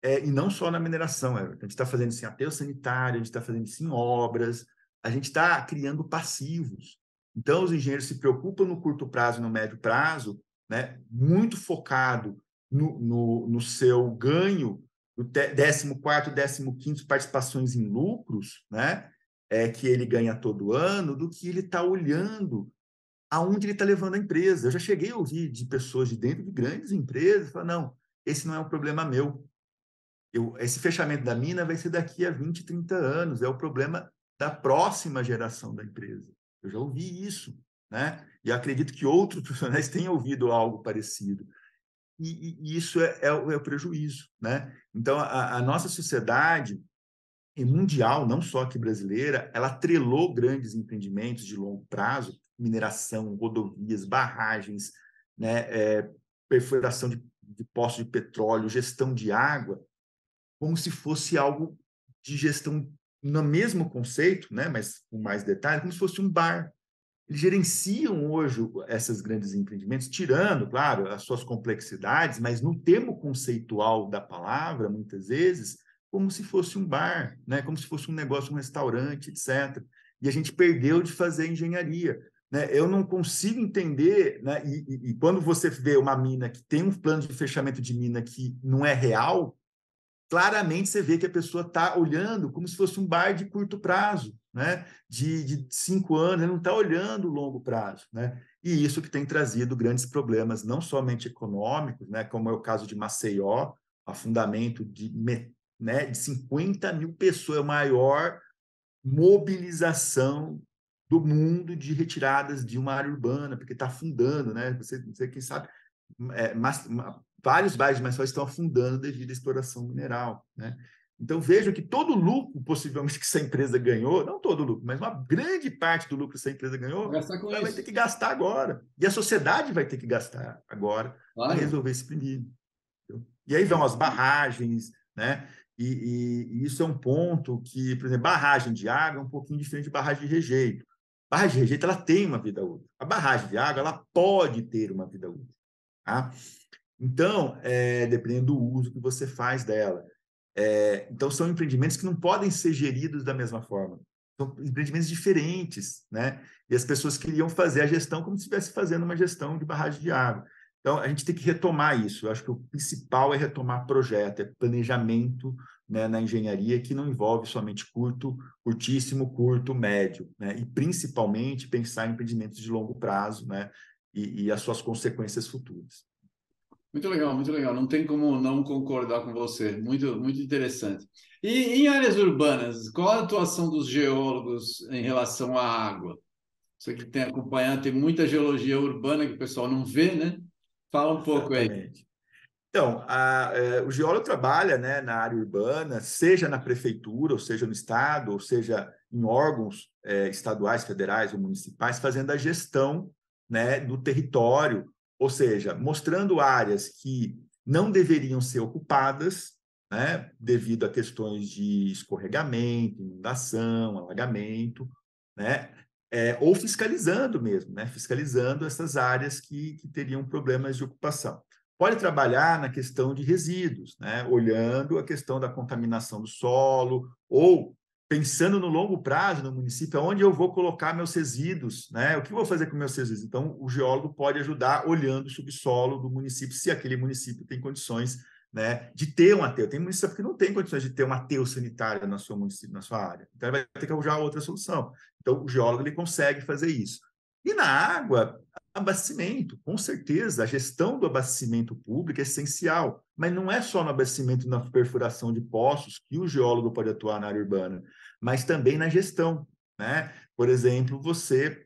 É, e não só na mineração, a gente está fazendo isso em aterro sanitário, a gente está fazendo isso em obras, a gente está criando passivos. Então, os engenheiros se preocupam no curto prazo e no médio prazo, né, muito focado no, no, no seu ganho, do 14 15 participações em lucros, né, é, que ele ganha todo ano do que ele está olhando aonde ele está levando a empresa. Eu já cheguei a ouvir de pessoas de dentro de grandes empresas falar, não, esse não é um problema meu. Eu, esse fechamento da mina vai ser daqui a 20, 30 anos, é o problema da próxima geração da empresa. Eu já ouvi isso, né? E acredito que outros profissionais tenham ouvido algo parecido. E, e isso é, é, o, é, o, prejuízo, né? Então, a, a nossa sociedade, e mundial, não só aqui brasileira, ela atrelou grandes empreendimentos de longo prazo, mineração, rodovias, barragens, né, é, perfuração de, de postos de petróleo, gestão de água, como se fosse algo de gestão no mesmo conceito, né, mas com mais detalhes, como se fosse um bar. Eles gerenciam hoje esses grandes empreendimentos, tirando, claro, as suas complexidades, mas no termo conceitual da palavra, muitas vezes, como se fosse um bar, né? como se fosse um negócio, um restaurante, etc. E a gente perdeu de fazer engenharia. Né? Eu não consigo entender, né? E, e, e, quando você vê uma mina que tem um plano de fechamento de mina que não é real, claramente você vê que a pessoa está olhando como se fosse um bar de curto prazo, né? de, de cinco anos, não está olhando o longo prazo. Né? E isso que tem trazido grandes problemas, não somente econômicos, né? como é o caso de Maceió, afundamento de né, de 50 mil pessoas, é a maior mobilização do mundo de retiradas de uma área urbana, porque está afundando, né? Você, você quem sabe, é, mas, vários bairros mais fortes estão afundando devido à exploração mineral, né? Então vejam que todo o lucro, possivelmente, que essa empresa ganhou, não todo o lucro, mas uma grande parte do lucro que essa empresa ganhou, ela vai ter que gastar agora. E a sociedade vai ter que gastar agora claro. para resolver esse pepino. E aí vão as barragens, né? E, e, e, isso é um ponto que, por exemplo, barragem de água é um pouquinho diferente de barragem de rejeito. Barragem de rejeito ela tem uma vida útil. A barragem de água ela pode ter uma vida útil. Tá? Então, é, dependendo do uso que você faz dela. É, então, são empreendimentos que não podem ser geridos da mesma forma. São empreendimentos diferentes, né? E as pessoas queriam fazer a gestão como se estivesse fazendo uma gestão de barragem de água. Então, a gente tem que retomar isso. Eu acho que o principal é retomar projeto, é planejamento né, na engenharia, que não envolve somente curto, curtíssimo, curto, médio, né? E principalmente pensar em empreendimentos de longo prazo, né? E, e as suas consequências futuras. Muito legal, muito legal. Não tem como não concordar com você. Muito, muito interessante. E em áreas urbanas, qual a atuação dos geólogos em relação à água? Você que tem acompanhado, tem muita geologia urbana que o pessoal não vê, né? Fala um pouco Exatamente. aí. Então, a, é, o geólogo trabalha né, na área urbana, seja na prefeitura, ou seja no estado, ou seja em órgãos é, estaduais, federais ou municipais, fazendo a gestão né, do território, ou seja, mostrando áreas que não deveriam ser ocupadas, né, devido a questões de escorregamento, inundação, alagamento, né, é, ou fiscalizando mesmo, né? fiscalizando essas áreas que, que teriam problemas de ocupação. Pode trabalhar na questão de resíduos, né? olhando a questão da contaminação do solo, ou pensando no longo prazo no município, onde eu vou colocar meus resíduos, né? O que eu vou fazer com meus resíduos? Então, o geólogo pode ajudar olhando o subsolo do município, se aquele município tem condições né, de ter um ateu. Tem município que não tem condições de ter um ateu sanitário na sua município, na sua área. Então, ele vai ter que arranjar outra solução. Então, o geólogo ele consegue fazer isso. E na água, abastecimento, com certeza, a gestão do abastecimento público é essencial, mas não é só no abastecimento na perfuração de poços que o geólogo pode atuar na área urbana, mas também na gestão. Né? Por exemplo, você,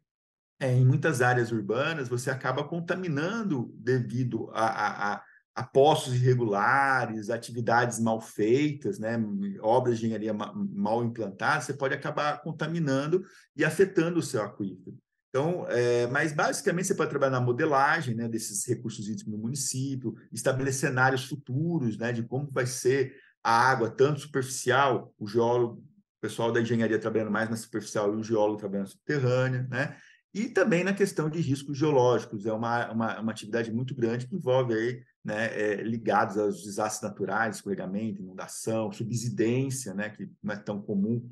é, em muitas áreas urbanas, você acaba contaminando devido a, a, a a postos irregulares, atividades mal feitas, né, obras de engenharia mal implantadas, você pode acabar contaminando e afetando o seu aquífero. Então, é, mas basicamente você pode trabalhar na modelagem né, desses recursos hídricos no município, estabelecer cenários futuros né, de como vai ser a água, tanto superficial, o geólogo, o pessoal da engenharia trabalhando mais na superficial e o geólogo trabalhando na subterrânea, né? E também na questão de riscos geológicos, é uma, uma, uma atividade muito grande que envolve aí né, é, ligados aos desastres naturais, escorregamento, inundação, subsidência, né, que não é tão comum,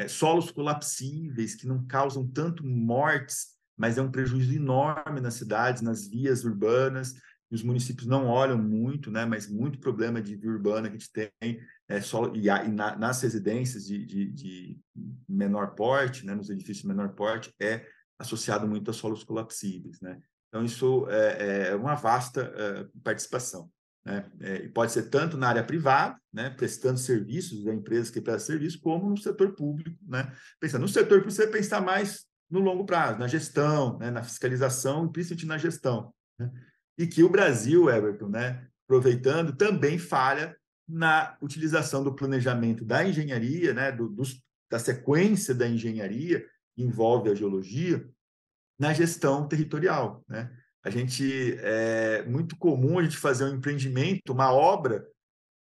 é, solos colapsíveis, que não causam tanto mortes, mas é um prejuízo enorme nas cidades, nas vias urbanas, e os municípios não olham muito, né, mas muito problema de via urbana que a gente tem, é, solo, e, e na, nas residências de, de, de, menor porte, né, nos edifícios de menor porte, é associado muito a solos colapsíveis, né? Então, isso é, é uma vasta é, participação. Né? É, pode ser tanto na área privada, né, prestando serviços da empresas que prestam serviço, como no setor público. Né? Pensando no setor público, você pensar mais no longo prazo, na gestão, né, na fiscalização e principalmente na gestão. Né? E que o Brasil, Everton, né, aproveitando, também falha na utilização do planejamento da engenharia, né, do, dos, da sequência da engenharia, que envolve a geologia, na gestão territorial. Né? A gente é muito comum a gente fazer um empreendimento, uma obra,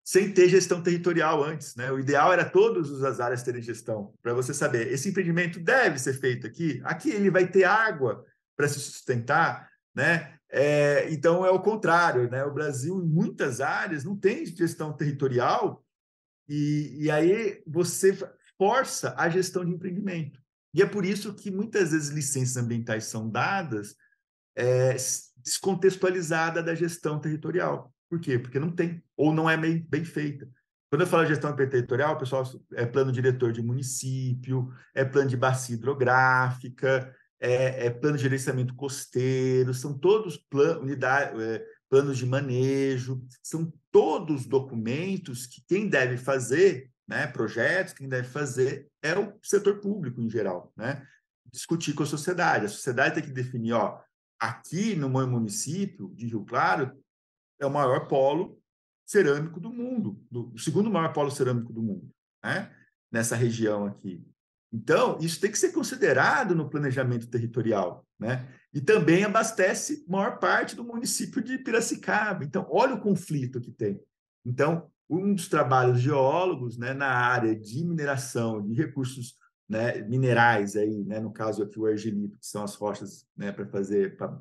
sem ter gestão territorial antes. Né? O ideal era todas as áreas terem gestão, para você saber, esse empreendimento deve ser feito aqui, aqui ele vai ter água para se sustentar, né? É, então é o contrário, né? O Brasil, em muitas áreas, não tem gestão territorial, e, e aí você força a gestão de empreendimento. E é por isso que muitas vezes licenças ambientais são dadas é, descontextualizada da gestão territorial. Por quê? Porque não tem, ou não é bem, bem feita. Quando eu falo gestão territorial, pessoal, é plano diretor de município, é plano de bacia hidrográfica, é, é plano de gerenciamento costeiro, são todos plan, unidade, é, planos de manejo, são todos documentos que quem deve fazer né, projetos, quem deve fazer é o setor público em geral, né? Discutir com a sociedade. A sociedade tem que definir, ó, aqui no meu município de Rio Claro é o maior polo cerâmico do mundo, do, o segundo maior polo cerâmico do mundo, né? nessa região aqui. Então, isso tem que ser considerado no planejamento territorial, né? E também abastece maior parte do município de Piracicaba. Então, olha o conflito que tem. Então, um dos trabalhos geólogos, né, na área de mineração de recursos né, minerais aí, né, no caso aqui o argilito, que são as rochas, né, para fazer para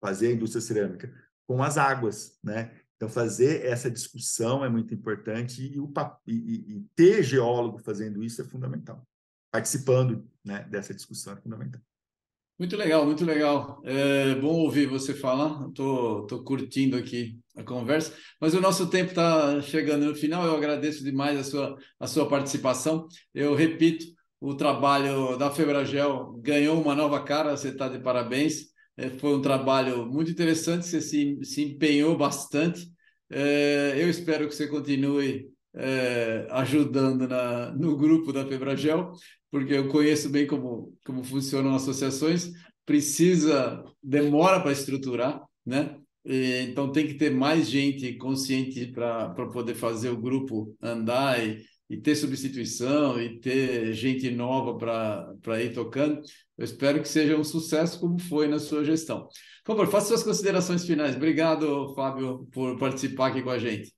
fazer a indústria cerâmica, com as águas, né? Então, fazer essa discussão é muito importante e, o, e, e ter geólogo fazendo isso é fundamental. Participando né, dessa discussão é fundamental. Muito legal, muito legal. É bom ouvir você falar. Estou tô, tô curtindo aqui a conversa, mas o nosso tempo está chegando no final. Eu agradeço demais a sua, a sua participação. Eu repito, o trabalho da Febragel ganhou uma nova cara. Você está de parabéns. É, foi um trabalho muito interessante. Você se, se empenhou bastante. É, eu espero que você continue é, ajudando na, no grupo da Febragel, porque eu conheço bem como, como funcionam associações. Precisa, demora para estruturar, né? E, então tem que ter mais gente consciente para poder fazer o grupo andar e, e ter substituição e ter gente nova para ir tocando. Eu espero que seja um sucesso como foi na sua gestão. Por favor, faça suas considerações finais. Obrigado, Fábio, por participar aqui com a gente.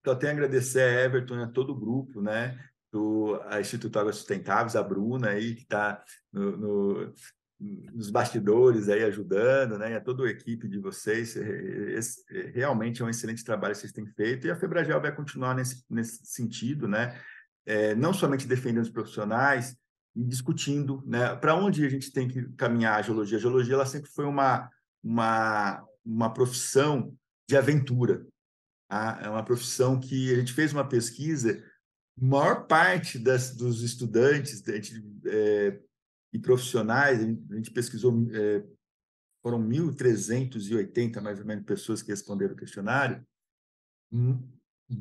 Então, tenho a agradecer a Everton e a todo o grupo, né? Do Instituto Águas Sustentáveis, a Bruna aí, que está no, no, nos bastidores aí ajudando, né? E a toda a equipe de vocês. Esse, realmente é um excelente trabalho que vocês têm feito e a Febragel vai continuar nesse, nesse sentido, né? É, não somente defendendo os profissionais e discutindo, né? Para onde a gente tem que caminhar a geologia? A geologia ela sempre foi uma uma uma profissão de aventura. Tá? É uma profissão que a gente fez uma pesquisa, maior parte das, dos estudantes gente, é, e profissionais, a gente pesquisou, é, foram 1.380 mais ou menos pessoas que responderam o questionário,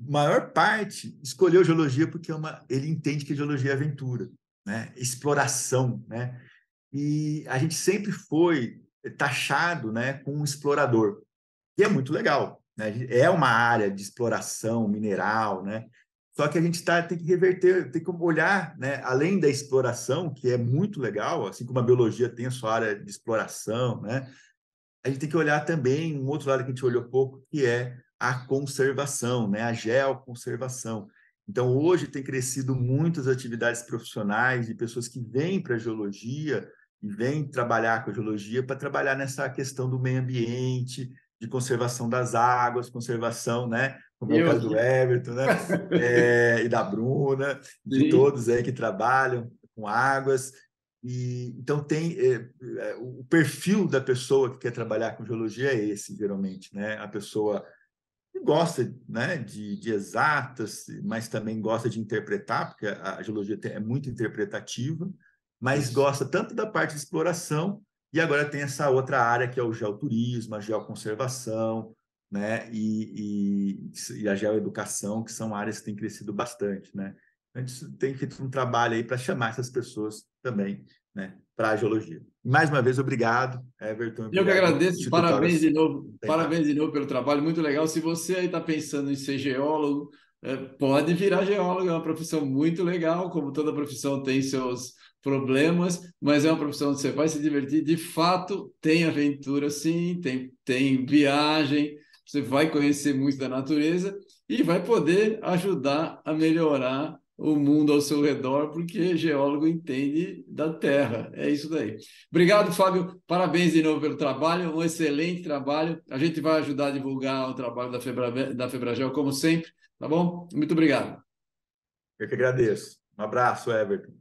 maior parte escolheu geologia porque é uma, ele entende que geologia é aventura, né? exploração. Né? E a gente sempre foi taxado né, como um explorador, e é muito legal. Né? É uma área de exploração mineral, né? Só que a gente tá, tem que reverter, tem que olhar, né, além da exploração, que é muito legal, assim como a biologia tem a sua área de exploração, né, a gente tem que olhar também um outro lado que a gente olhou pouco, que é a conservação, né, a geoconservação. Então, hoje tem crescido muitas atividades profissionais de pessoas que vêm para a geologia e vêm trabalhar com a geologia para trabalhar nessa questão do meio ambiente, de conservação das águas, conservação, né? Como é o caso do Everton, né? é, e da Bruna, de Sim. todos aí que trabalham com águas. E, então, tem é, é, o perfil da pessoa que quer trabalhar com geologia é esse, geralmente, né? A pessoa que gosta né, de, de exatas, mas também gosta de interpretar, porque a, a geologia é muito interpretativa, mas Isso. gosta tanto da parte de exploração e agora tem essa outra área que é o geoturismo, a geoconservação, né? E, e, e a geoeducação, que são áreas que têm crescido bastante, né? A gente tem feito um trabalho aí para chamar essas pessoas também, né? Para a geologia. Mais uma vez, obrigado, Everton. Obrigado, Eu que agradeço, parabéns de novo, parabéns de novo pelo trabalho, muito legal. Se você aí está pensando em ser geólogo, é, pode virar geólogo, é uma profissão muito legal, como toda profissão tem seus problemas, mas é uma profissão que você vai se divertir. De fato, tem aventura, sim, tem, tem viagem, você vai conhecer muito da natureza e vai poder ajudar a melhorar o mundo ao seu redor, porque geólogo entende da terra. É isso daí. Obrigado, Fábio. Parabéns de novo pelo trabalho, um excelente trabalho. A gente vai ajudar a divulgar o trabalho da, Febra, da Febragel, como sempre, tá bom? Muito obrigado. Eu que agradeço. Um abraço, Everton.